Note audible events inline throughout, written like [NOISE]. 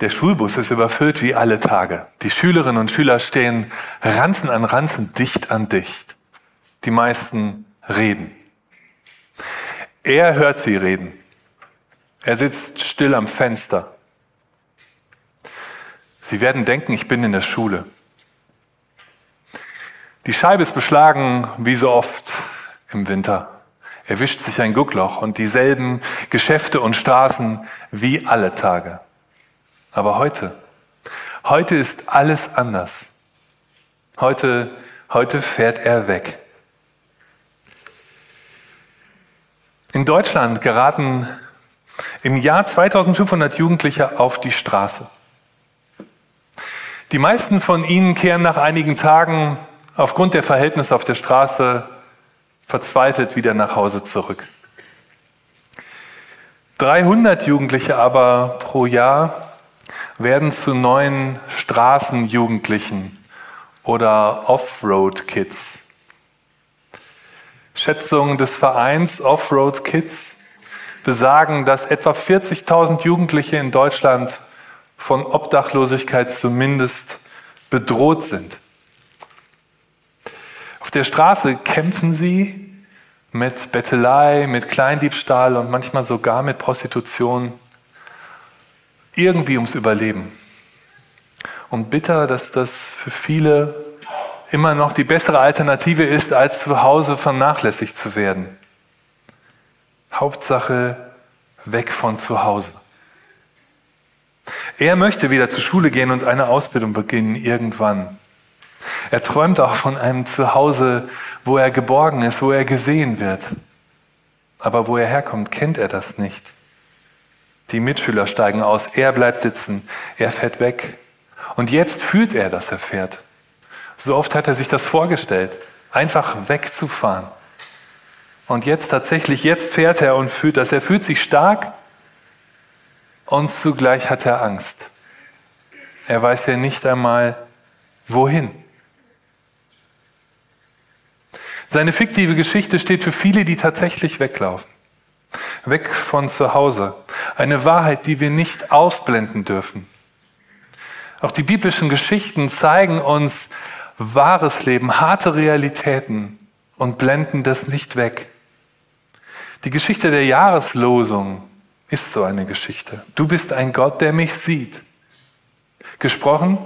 Der Schulbus ist überfüllt wie alle Tage. Die Schülerinnen und Schüler stehen Ranzen an Ranzen, dicht an dicht. Die meisten reden. Er hört sie reden. Er sitzt still am Fenster. Sie werden denken, ich bin in der Schule. Die Scheibe ist beschlagen, wie so oft im Winter. Er wischt sich ein Guckloch und dieselben Geschäfte und Straßen wie alle Tage. Aber heute, heute ist alles anders. Heute, heute fährt er weg. In Deutschland geraten im Jahr 2500 Jugendliche auf die Straße. Die meisten von ihnen kehren nach einigen Tagen aufgrund der Verhältnisse auf der Straße verzweifelt wieder nach Hause zurück. 300 Jugendliche aber pro Jahr werden zu neuen Straßenjugendlichen oder Offroad-Kids. Schätzungen des Vereins Offroad Kids besagen, dass etwa 40.000 Jugendliche in Deutschland von Obdachlosigkeit zumindest bedroht sind. Auf der Straße kämpfen sie mit Bettelei, mit Kleindiebstahl und manchmal sogar mit Prostitution irgendwie ums Überleben. Und bitter, dass das für viele immer noch die bessere Alternative ist, als zu Hause vernachlässigt zu werden. Hauptsache weg von zu Hause. Er möchte wieder zur Schule gehen und eine Ausbildung beginnen irgendwann. Er träumt auch von einem Zuhause, wo er geborgen ist, wo er gesehen wird. Aber wo er herkommt, kennt er das nicht. Die Mitschüler steigen aus, er bleibt sitzen, er fährt weg. Und jetzt fühlt er, dass er fährt. So oft hat er sich das vorgestellt, einfach wegzufahren. Und jetzt tatsächlich, jetzt fährt er und fühlt das. Er fühlt sich stark und zugleich hat er Angst. Er weiß ja nicht einmal, wohin. Seine fiktive Geschichte steht für viele, die tatsächlich weglaufen weg von zu Hause. Eine Wahrheit, die wir nicht ausblenden dürfen. Auch die biblischen Geschichten zeigen uns wahres Leben, harte Realitäten und blenden das nicht weg. Die Geschichte der Jahreslosung ist so eine Geschichte. Du bist ein Gott, der mich sieht. Gesprochen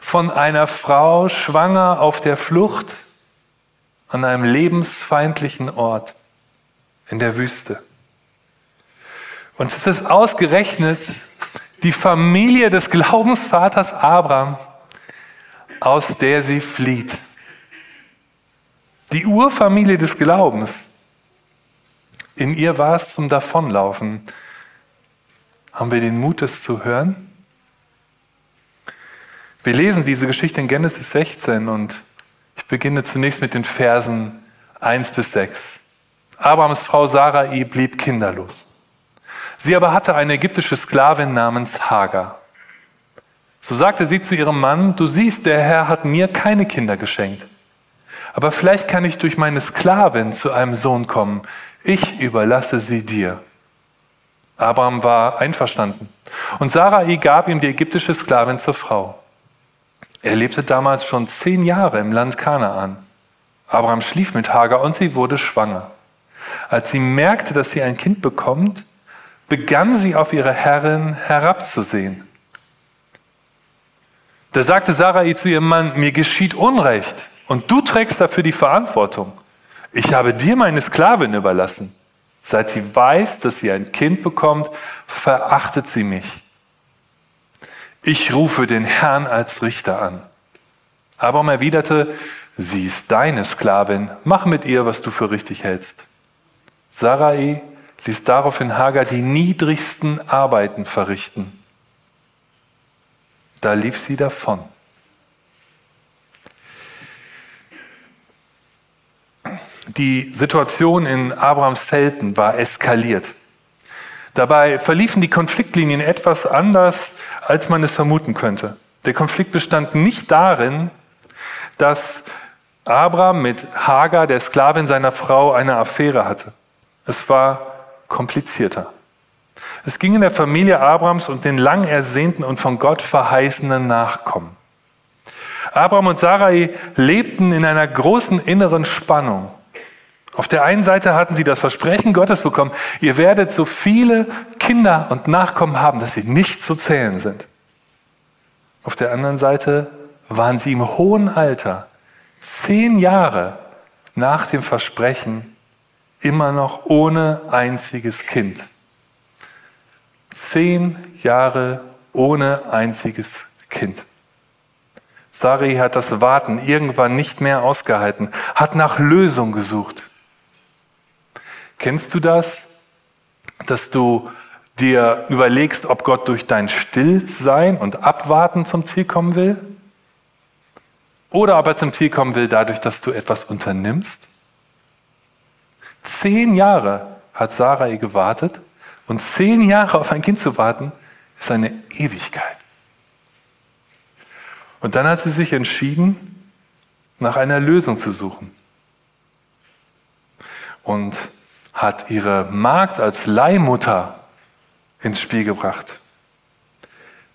von einer Frau schwanger auf der Flucht an einem lebensfeindlichen Ort in der Wüste. Und es ist ausgerechnet die Familie des Glaubensvaters Abraham, aus der sie flieht. Die Urfamilie des Glaubens. In ihr war es zum Davonlaufen. Haben wir den Mut, es zu hören? Wir lesen diese Geschichte in Genesis 16 und ich beginne zunächst mit den Versen 1 bis 6. Abrahams Frau Sarai blieb kinderlos. Sie aber hatte eine ägyptische Sklavin namens Hagar. So sagte sie zu ihrem Mann, du siehst, der Herr hat mir keine Kinder geschenkt. Aber vielleicht kann ich durch meine Sklavin zu einem Sohn kommen. Ich überlasse sie dir. Abraham war einverstanden. Und Sarai gab ihm die ägyptische Sklavin zur Frau. Er lebte damals schon zehn Jahre im Land Kanaan. Abraham schlief mit Hagar und sie wurde schwanger. Als sie merkte, dass sie ein Kind bekommt, begann sie auf ihre Herrin herabzusehen. Da sagte Sarai zu ihrem Mann, mir geschieht Unrecht und du trägst dafür die Verantwortung. Ich habe dir meine Sklavin überlassen. Seit sie weiß, dass sie ein Kind bekommt, verachtet sie mich. Ich rufe den Herrn als Richter an. Abraham erwiderte, sie ist deine Sklavin, mach mit ihr, was du für richtig hältst. Sarai ließ daraufhin Hagar die niedrigsten Arbeiten verrichten. Da lief sie davon. Die Situation in Abrahams Zelten war eskaliert. Dabei verliefen die Konfliktlinien etwas anders, als man es vermuten könnte. Der Konflikt bestand nicht darin, dass Abraham mit Hagar, der Sklavin seiner Frau, eine Affäre hatte. Es war komplizierter. Es ging in der Familie Abrams und den lang ersehnten und von Gott verheißenen Nachkommen. Abraham und Sarai lebten in einer großen inneren Spannung. Auf der einen Seite hatten sie das Versprechen Gottes bekommen, ihr werdet so viele Kinder und Nachkommen haben, dass sie nicht zu zählen sind. Auf der anderen Seite waren sie im hohen Alter, zehn Jahre nach dem Versprechen, immer noch ohne einziges Kind. Zehn Jahre ohne einziges Kind. Sari hat das Warten irgendwann nicht mehr ausgehalten, hat nach Lösung gesucht. Kennst du das, dass du dir überlegst, ob Gott durch dein Stillsein und Abwarten zum Ziel kommen will? Oder ob er zum Ziel kommen will dadurch, dass du etwas unternimmst? Zehn Jahre hat Sarai gewartet und zehn Jahre auf ein Kind zu warten, ist eine Ewigkeit. Und dann hat sie sich entschieden, nach einer Lösung zu suchen. Und hat ihre Magd als Leihmutter ins Spiel gebracht.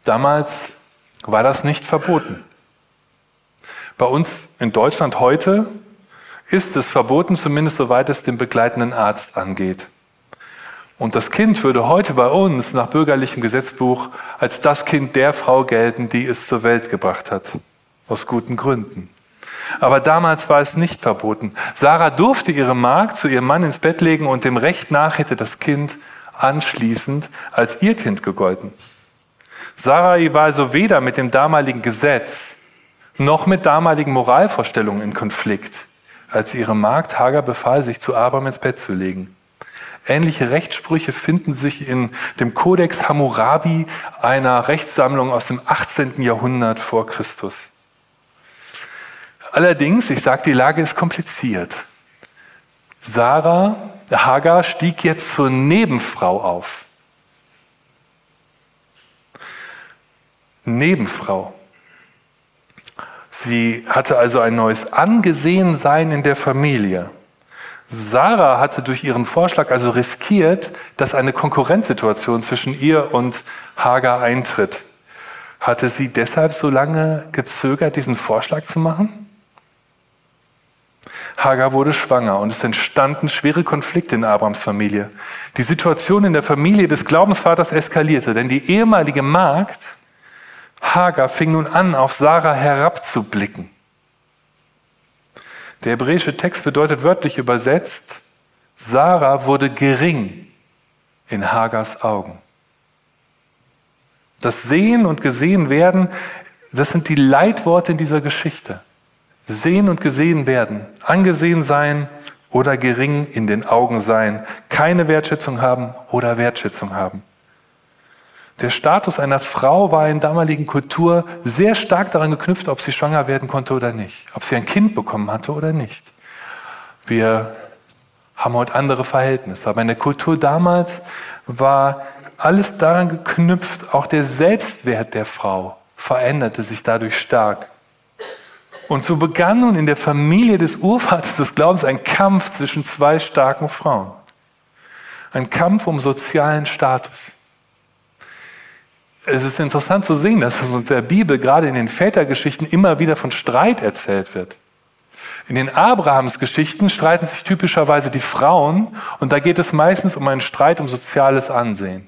Damals war das nicht verboten. Bei uns in Deutschland heute ist es verboten, zumindest soweit es den begleitenden Arzt angeht. Und das Kind würde heute bei uns nach bürgerlichem Gesetzbuch als das Kind der Frau gelten, die es zur Welt gebracht hat. Aus guten Gründen. Aber damals war es nicht verboten. Sarah durfte ihre Magd zu ihrem Mann ins Bett legen und dem Recht nach hätte das Kind anschließend als ihr Kind gegolten. Sarai war also weder mit dem damaligen Gesetz noch mit damaligen Moralvorstellungen in Konflikt, als ihre Magd Hagar befahl, sich zu Abraham ins Bett zu legen. Ähnliche Rechtssprüche finden sich in dem Codex Hammurabi, einer Rechtssammlung aus dem 18. Jahrhundert vor Christus. Allerdings, ich sage, die Lage ist kompliziert. Sarah, Hagar, stieg jetzt zur Nebenfrau auf. Nebenfrau. Sie hatte also ein neues Angesehensein in der Familie. Sarah hatte durch ihren Vorschlag also riskiert, dass eine Konkurrenzsituation zwischen ihr und Hagar eintritt. Hatte sie deshalb so lange gezögert, diesen Vorschlag zu machen? Hagar wurde schwanger und es entstanden schwere Konflikte in Abrams Familie. Die Situation in der Familie des Glaubensvaters eskalierte, denn die ehemalige Magd Hagar fing nun an, auf Sarah herabzublicken. Der hebräische Text bedeutet wörtlich übersetzt, Sarah wurde gering in Hagars Augen. Das Sehen und Gesehen werden, das sind die Leitworte in dieser Geschichte. Sehen und gesehen werden, angesehen sein oder gering in den Augen sein, keine Wertschätzung haben oder Wertschätzung haben. Der Status einer Frau war in damaligen Kultur sehr stark daran geknüpft, ob sie schwanger werden konnte oder nicht, ob sie ein Kind bekommen hatte oder nicht. Wir haben heute andere Verhältnisse, aber in der Kultur damals war alles daran geknüpft, auch der Selbstwert der Frau veränderte sich dadurch stark. Und so begann nun in der Familie des Urvaters des Glaubens ein Kampf zwischen zwei starken Frauen. Ein Kampf um sozialen Status. Es ist interessant zu sehen, dass uns in der Bibel gerade in den Vätergeschichten immer wieder von Streit erzählt wird. In den Abrahamsgeschichten streiten sich typischerweise die Frauen und da geht es meistens um einen Streit um soziales Ansehen.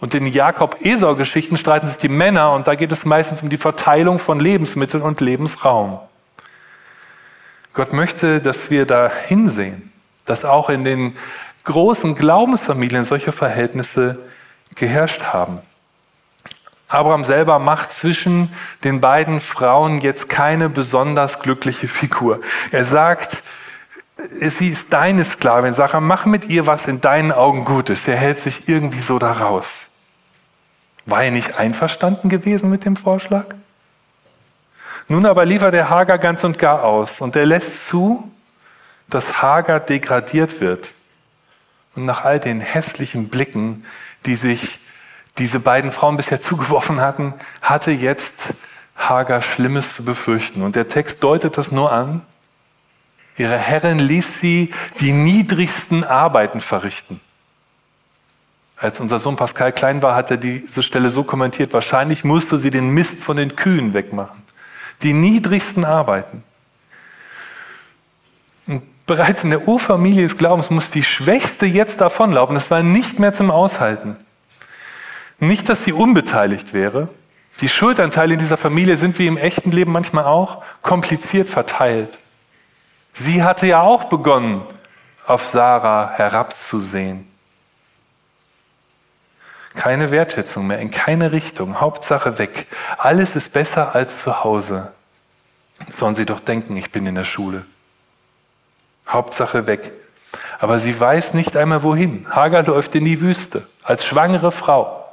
Und in Jakob-Esau-Geschichten streiten sich die Männer und da geht es meistens um die Verteilung von Lebensmitteln und Lebensraum. Gott möchte, dass wir da hinsehen, dass auch in den großen Glaubensfamilien solche Verhältnisse geherrscht haben. Abraham selber macht zwischen den beiden Frauen jetzt keine besonders glückliche Figur. Er sagt, sie ist deine Sklavin. Sag, mach mit ihr, was in deinen Augen gut ist. Er hält sich irgendwie so da raus. War er nicht einverstanden gewesen mit dem Vorschlag? Nun aber liefert er Hagar ganz und gar aus und er lässt zu, dass Hagar degradiert wird. Und nach all den hässlichen Blicken, die sich diese beiden Frauen bisher [LAUGHS] zugeworfen hatten, hatte jetzt Hagar Schlimmes zu befürchten. Und der Text deutet das nur an. Ihre Herrin ließ sie die niedrigsten Arbeiten verrichten. Als unser Sohn Pascal klein war, hat er diese Stelle so kommentiert, wahrscheinlich musste sie den Mist von den Kühen wegmachen. Die niedrigsten Arbeiten. Und bereits in der Urfamilie des Glaubens muss die Schwächste jetzt davonlaufen. Es war nicht mehr zum Aushalten. Nicht, dass sie unbeteiligt wäre. Die Schuldanteile in dieser Familie sind wie im echten Leben manchmal auch kompliziert verteilt. Sie hatte ja auch begonnen, auf Sarah herabzusehen. Keine Wertschätzung mehr, in keine Richtung, Hauptsache weg. Alles ist besser als zu Hause. Sollen sie doch denken, ich bin in der Schule. Hauptsache weg. Aber sie weiß nicht einmal wohin. Hagar läuft in die Wüste als schwangere Frau.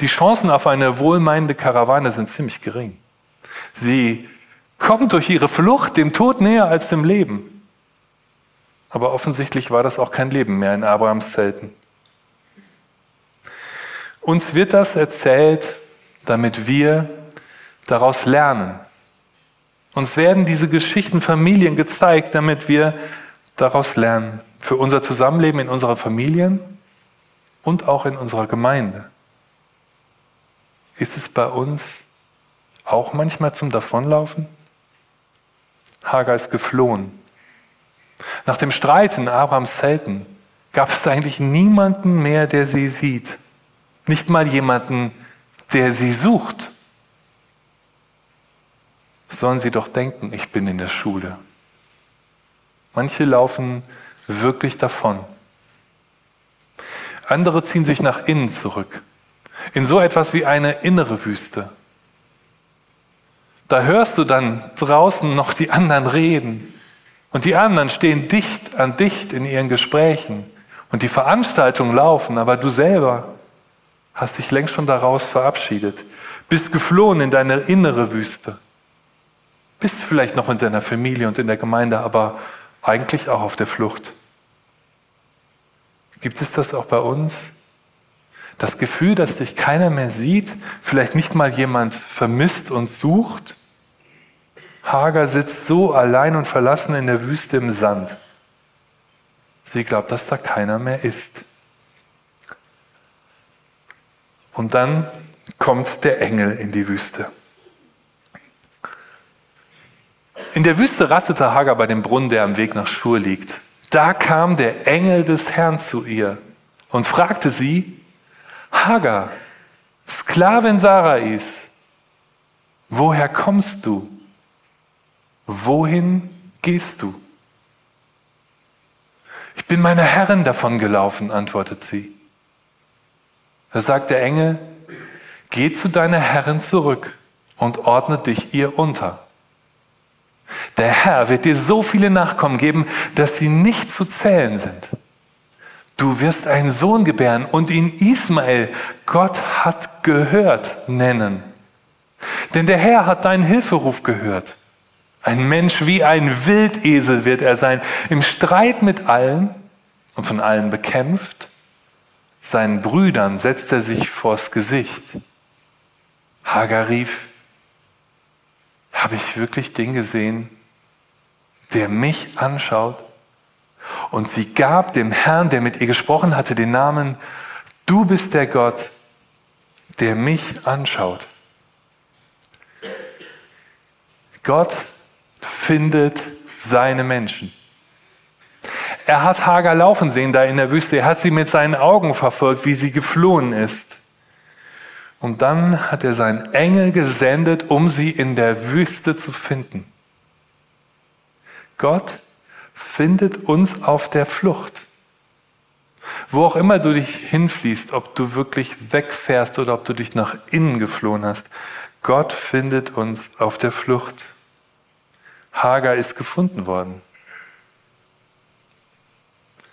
Die Chancen auf eine wohlmeinende Karawane sind ziemlich gering. Sie kommt durch ihre Flucht dem Tod näher als dem Leben. Aber offensichtlich war das auch kein Leben mehr in Abrahams Zelten. Uns wird das erzählt, damit wir daraus lernen. Uns werden diese Geschichten Familien gezeigt, damit wir daraus lernen. Für unser Zusammenleben in unserer Familien und auch in unserer Gemeinde. Ist es bei uns auch manchmal zum Davonlaufen? Hagar ist geflohen. Nach dem Streit in Abrahams Zelten gab es eigentlich niemanden mehr, der sie sieht. Nicht mal jemanden, der sie sucht. Sollen sie doch denken, ich bin in der Schule. Manche laufen wirklich davon. Andere ziehen sich nach innen zurück in so etwas wie eine innere Wüste. Da hörst du dann draußen noch die anderen reden und die anderen stehen dicht an dicht in ihren Gesprächen und die Veranstaltungen laufen, aber du selber hast dich längst schon daraus verabschiedet, bist geflohen in deine innere Wüste, bist vielleicht noch in deiner Familie und in der Gemeinde, aber eigentlich auch auf der Flucht. Gibt es das auch bei uns? Das Gefühl, dass dich keiner mehr sieht, vielleicht nicht mal jemand vermisst und sucht. Hagar sitzt so allein und verlassen in der Wüste im Sand. Sie glaubt, dass da keiner mehr ist. Und dann kommt der Engel in die Wüste. In der Wüste rastete Hagar bei dem Brunnen, der am Weg nach Schur liegt. Da kam der Engel des Herrn zu ihr und fragte sie, Hagar, Sklavin Sarais, woher kommst du? Wohin gehst du? Ich bin meiner Herrin davon gelaufen, antwortet sie. Da sagt der Engel, geh zu deiner Herrin zurück und ordne dich ihr unter. Der Herr wird dir so viele Nachkommen geben, dass sie nicht zu zählen sind. Du wirst einen Sohn gebären und ihn Ismael, Gott hat gehört, nennen. Denn der Herr hat deinen Hilferuf gehört. Ein Mensch wie ein Wildesel wird er sein, im Streit mit allen und von allen bekämpft. Seinen Brüdern setzt er sich vors Gesicht. Hagar rief, habe ich wirklich den gesehen, der mich anschaut? Und sie gab dem Herrn, der mit ihr gesprochen hatte, den Namen, du bist der Gott, der mich anschaut. Gott findet seine Menschen. Er hat Hagar laufen sehen da in der Wüste. Er hat sie mit seinen Augen verfolgt, wie sie geflohen ist. Und dann hat er seinen Engel gesendet, um sie in der Wüste zu finden. Gott findet uns auf der Flucht. Wo auch immer du dich hinfließt, ob du wirklich wegfährst oder ob du dich nach innen geflohen hast, Gott findet uns auf der Flucht. Hagar ist gefunden worden.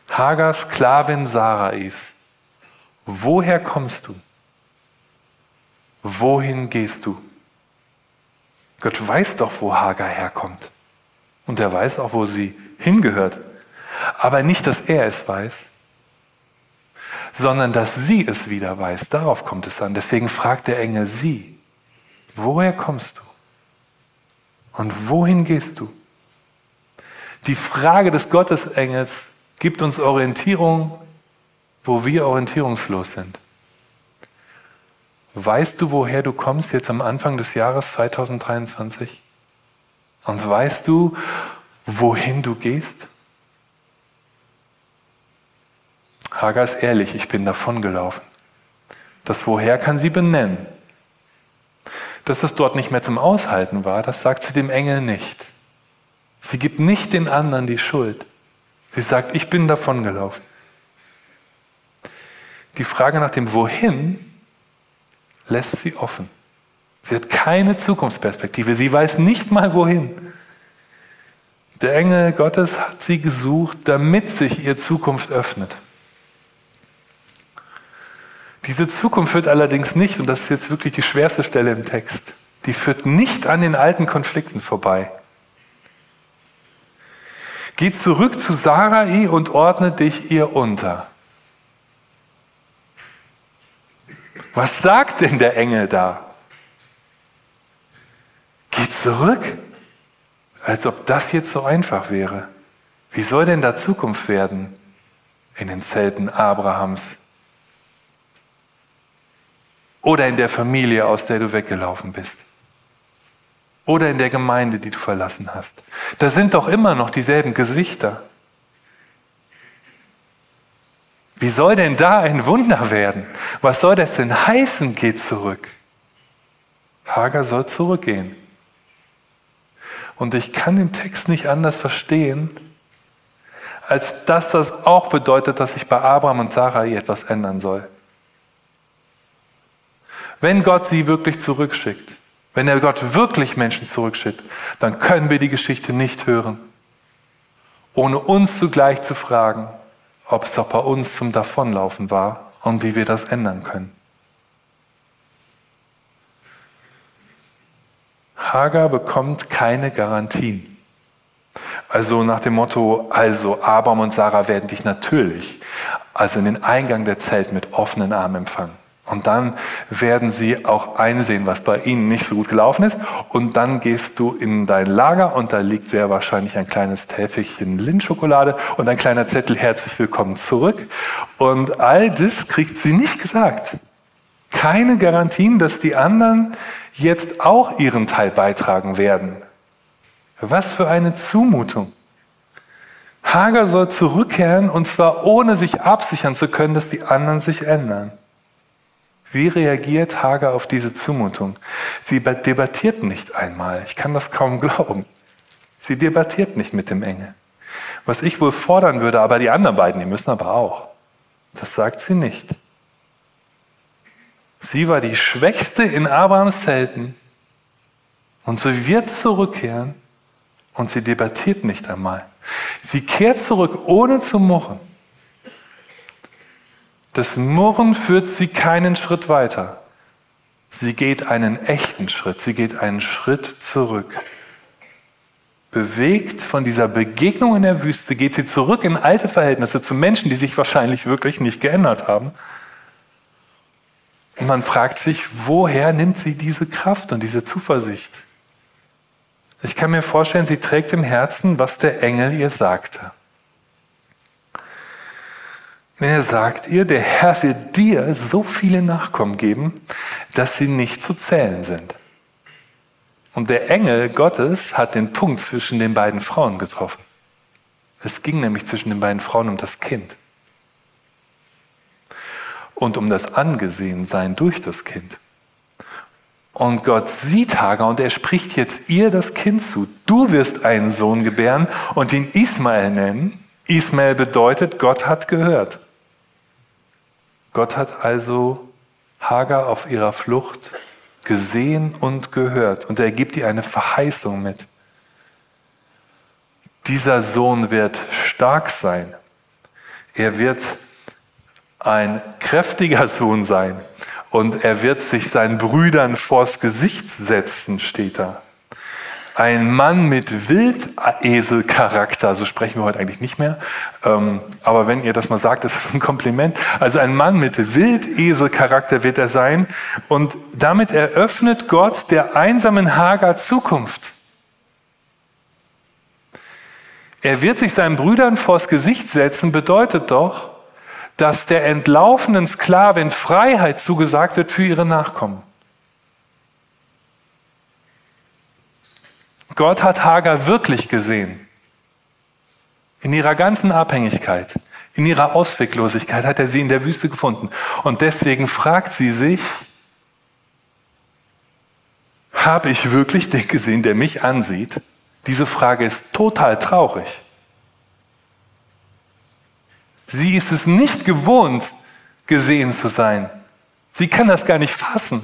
Hagar, Sklavin Sarais. Woher kommst du? Wohin gehst du? Gott weiß doch, wo Hagar herkommt. Und er weiß auch, wo sie hingehört. Aber nicht, dass er es weiß, sondern dass sie es wieder weiß. Darauf kommt es an. Deswegen fragt der Engel sie, woher kommst du? Und wohin gehst du? Die Frage des Gottesengels gibt uns Orientierung wo wir orientierungslos sind. Weißt du, woher du kommst jetzt am Anfang des Jahres 2023? Und weißt du, wohin du gehst? Hagar ist ehrlich, ich bin davongelaufen. Das Woher kann sie benennen. Dass es dort nicht mehr zum Aushalten war, das sagt sie dem Engel nicht. Sie gibt nicht den anderen die Schuld. Sie sagt, ich bin davongelaufen. Die Frage nach dem Wohin lässt sie offen. Sie hat keine Zukunftsperspektive. Sie weiß nicht mal wohin. Der Engel Gottes hat sie gesucht, damit sich ihr Zukunft öffnet. Diese Zukunft führt allerdings nicht, und das ist jetzt wirklich die schwerste Stelle im Text, die führt nicht an den alten Konflikten vorbei. Geh zurück zu Sarai und ordne dich ihr unter. Was sagt denn der Engel da? Geh zurück, als ob das jetzt so einfach wäre. Wie soll denn da Zukunft werden in den Zelten Abrahams oder in der Familie, aus der du weggelaufen bist? Oder in der Gemeinde, die du verlassen hast. Da sind doch immer noch dieselben Gesichter. Wie soll denn da ein Wunder werden? Was soll das denn heißen, geht zurück? Hagar soll zurückgehen. Und ich kann den Text nicht anders verstehen, als dass das auch bedeutet, dass sich bei Abraham und Sarai etwas ändern soll. Wenn Gott sie wirklich zurückschickt, wenn der Gott wirklich Menschen zurückschickt, dann können wir die Geschichte nicht hören, ohne uns zugleich zu fragen, ob es doch bei uns zum Davonlaufen war und wie wir das ändern können. Hagar bekommt keine Garantien. Also nach dem Motto, also Abraham und Sarah werden dich natürlich, also in den Eingang der Zelt mit offenen Armen empfangen. Und dann werden sie auch einsehen, was bei ihnen nicht so gut gelaufen ist. Und dann gehst du in dein Lager und da liegt sehr wahrscheinlich ein kleines Täfelchen Lindschokolade und ein kleiner Zettel herzlich willkommen zurück. Und all das kriegt sie nicht gesagt. Keine Garantien, dass die anderen jetzt auch ihren Teil beitragen werden. Was für eine Zumutung. Hager soll zurückkehren und zwar ohne sich absichern zu können, dass die anderen sich ändern. Wie reagiert Hager auf diese Zumutung? Sie debattiert nicht einmal. Ich kann das kaum glauben. Sie debattiert nicht mit dem Engel. Was ich wohl fordern würde, aber die anderen beiden, die müssen aber auch. Das sagt sie nicht. Sie war die Schwächste in Abrahams Zelten und sie wird zurückkehren und sie debattiert nicht einmal. Sie kehrt zurück, ohne zu murren. Das Murren führt sie keinen Schritt weiter. Sie geht einen echten Schritt, sie geht einen Schritt zurück. Bewegt von dieser Begegnung in der Wüste geht sie zurück in alte Verhältnisse zu Menschen, die sich wahrscheinlich wirklich nicht geändert haben. Und man fragt sich, woher nimmt sie diese Kraft und diese Zuversicht? Ich kann mir vorstellen, sie trägt im Herzen, was der Engel ihr sagte. Er sagt ihr, der Herr wird dir so viele Nachkommen geben, dass sie nicht zu zählen sind. Und der Engel Gottes hat den Punkt zwischen den beiden Frauen getroffen. Es ging nämlich zwischen den beiden Frauen um das Kind und um das Angesehensein durch das Kind. Und Gott sieht Hagar und er spricht jetzt ihr das Kind zu. Du wirst einen Sohn gebären und ihn Ismael nennen. Ismael bedeutet, Gott hat gehört. Gott hat also Hagar auf ihrer Flucht gesehen und gehört und er gibt ihr eine Verheißung mit. Dieser Sohn wird stark sein. Er wird ein kräftiger Sohn sein und er wird sich seinen Brüdern vors Gesicht setzen, steht da. Ein Mann mit Wildeselcharakter, so sprechen wir heute eigentlich nicht mehr, ähm, aber wenn ihr das mal sagt, ist das ein Kompliment. Also ein Mann mit Wildeselcharakter wird er sein und damit eröffnet Gott der einsamen Hager Zukunft. Er wird sich seinen Brüdern vors Gesicht setzen, bedeutet doch, dass der entlaufenen Sklavin Freiheit zugesagt wird für ihre Nachkommen. Gott hat Hagar wirklich gesehen. In ihrer ganzen Abhängigkeit, in ihrer Ausweglosigkeit hat er sie in der Wüste gefunden. Und deswegen fragt sie sich, habe ich wirklich den gesehen, der mich ansieht? Diese Frage ist total traurig. Sie ist es nicht gewohnt, gesehen zu sein. Sie kann das gar nicht fassen,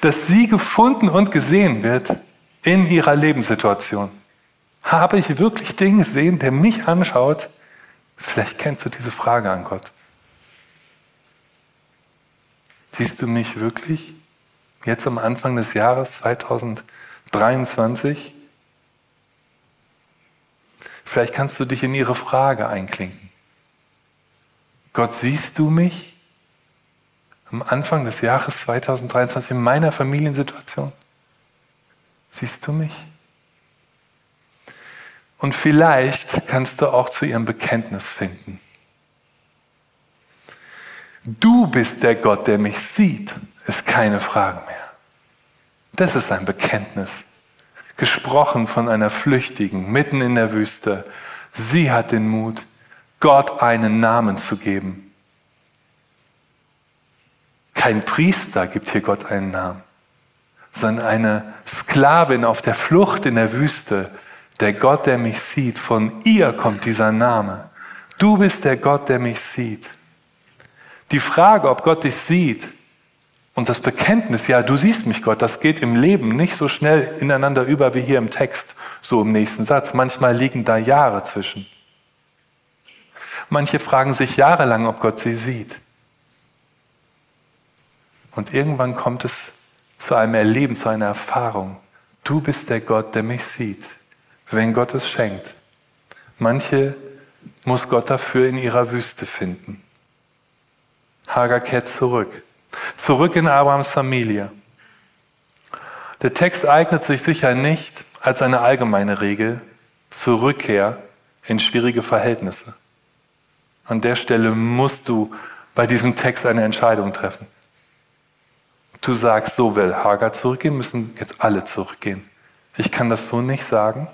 dass sie gefunden und gesehen wird in ihrer Lebenssituation. Habe ich wirklich den gesehen, der mich anschaut? Vielleicht kennst du diese Frage an Gott. Siehst du mich wirklich jetzt am Anfang des Jahres 2023? Vielleicht kannst du dich in ihre Frage einklinken. Gott, siehst du mich am Anfang des Jahres 2023 in meiner Familiensituation? Siehst du mich? Und vielleicht kannst du auch zu ihrem Bekenntnis finden. Du bist der Gott, der mich sieht, ist keine Frage mehr. Das ist ein Bekenntnis. Gesprochen von einer Flüchtigen mitten in der Wüste. Sie hat den Mut, Gott einen Namen zu geben. Kein Priester gibt hier Gott einen Namen sondern eine Sklavin auf der Flucht in der Wüste. Der Gott, der mich sieht, von ihr kommt dieser Name. Du bist der Gott, der mich sieht. Die Frage, ob Gott dich sieht und das Bekenntnis, ja, du siehst mich Gott, das geht im Leben nicht so schnell ineinander über wie hier im Text, so im nächsten Satz. Manchmal liegen da Jahre zwischen. Manche fragen sich jahrelang, ob Gott sie sieht. Und irgendwann kommt es zu einem Erleben, zu einer Erfahrung. Du bist der Gott, der mich sieht, wenn Gott es schenkt. Manche muss Gott dafür in ihrer Wüste finden. Hagar kehrt zurück. Zurück in Abrahams Familie. Der Text eignet sich sicher nicht als eine allgemeine Regel zur Rückkehr in schwierige Verhältnisse. An der Stelle musst du bei diesem Text eine Entscheidung treffen du sagst, so will Hagar zurückgehen, müssen jetzt alle zurückgehen. Ich kann das so nicht sagen.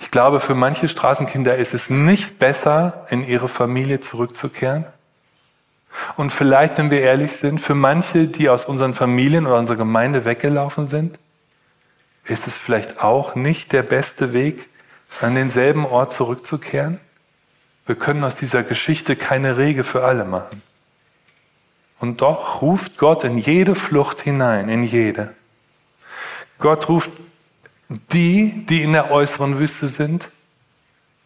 Ich glaube, für manche Straßenkinder ist es nicht besser, in ihre Familie zurückzukehren. Und vielleicht, wenn wir ehrlich sind, für manche, die aus unseren Familien oder unserer Gemeinde weggelaufen sind, ist es vielleicht auch nicht der beste Weg, an denselben Ort zurückzukehren. Wir können aus dieser Geschichte keine Regel für alle machen. Und doch ruft Gott in jede Flucht hinein, in jede. Gott ruft die, die in der äußeren Wüste sind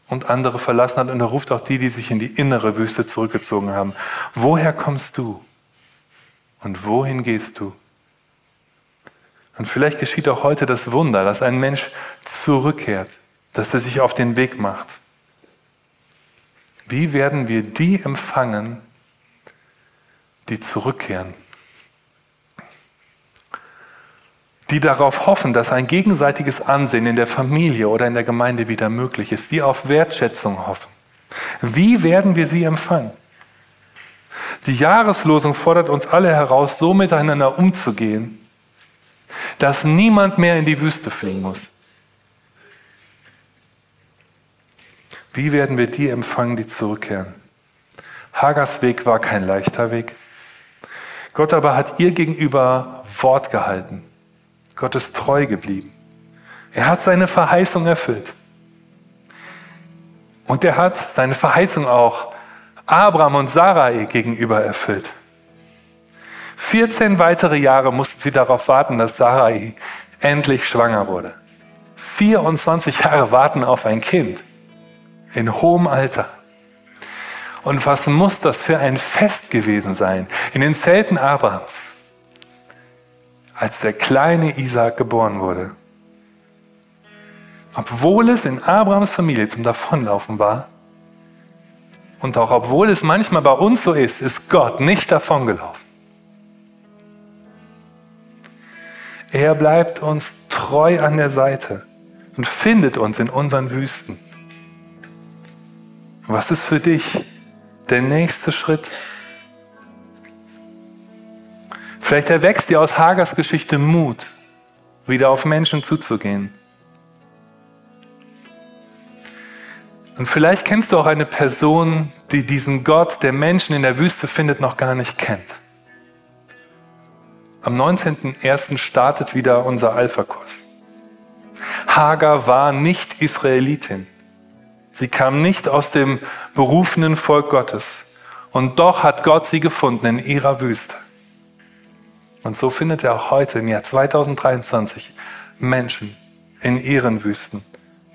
und andere verlassen hat. Und er ruft auch die, die sich in die innere Wüste zurückgezogen haben. Woher kommst du? Und wohin gehst du? Und vielleicht geschieht auch heute das Wunder, dass ein Mensch zurückkehrt, dass er sich auf den Weg macht. Wie werden wir die empfangen, die zurückkehren, die darauf hoffen, dass ein gegenseitiges Ansehen in der Familie oder in der Gemeinde wieder möglich ist, die auf Wertschätzung hoffen. Wie werden wir sie empfangen? Die Jahreslosung fordert uns alle heraus, so miteinander umzugehen, dass niemand mehr in die Wüste fliehen muss. Wie werden wir die empfangen, die zurückkehren? Hagers Weg war kein leichter Weg. Gott aber hat ihr gegenüber Wort gehalten. Gott ist treu geblieben. Er hat seine Verheißung erfüllt. Und er hat seine Verheißung auch Abraham und Sarai gegenüber erfüllt. 14 weitere Jahre mussten sie darauf warten, dass Sarai endlich schwanger wurde. 24 Jahre warten auf ein Kind in hohem Alter. Und was muss das für ein Fest gewesen sein in den Zelten Abrahams, als der kleine Isaac geboren wurde. Obwohl es in Abrahams Familie zum Davonlaufen war, und auch obwohl es manchmal bei uns so ist, ist Gott nicht davongelaufen. Er bleibt uns treu an der Seite und findet uns in unseren Wüsten. Was ist für dich der nächste Schritt. Vielleicht erwächst dir aus Hagers Geschichte Mut, wieder auf Menschen zuzugehen. Und vielleicht kennst du auch eine Person, die diesen Gott, der Menschen in der Wüste findet, noch gar nicht kennt. Am 19.01. startet wieder unser Alpha-Kurs. Hagar war nicht Israelitin. Sie kam nicht aus dem berufenen Volk Gottes. Und doch hat Gott sie gefunden in ihrer Wüste. Und so findet er auch heute im Jahr 2023 Menschen in ihren Wüsten.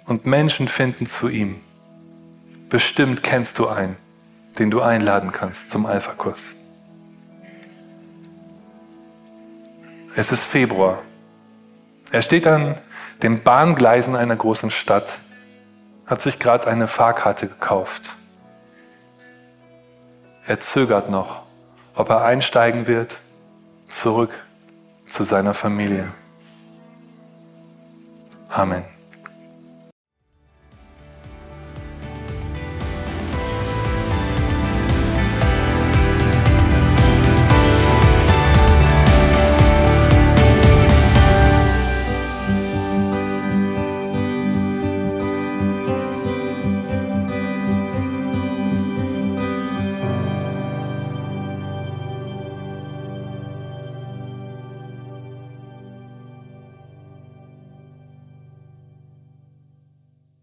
Und Menschen finden zu ihm. Bestimmt kennst du einen, den du einladen kannst zum Alpha-Kurs. Es ist Februar. Er steht an den Bahngleisen einer großen Stadt, hat sich gerade eine Fahrkarte gekauft. Er zögert noch, ob er einsteigen wird, zurück zu seiner Familie. Amen.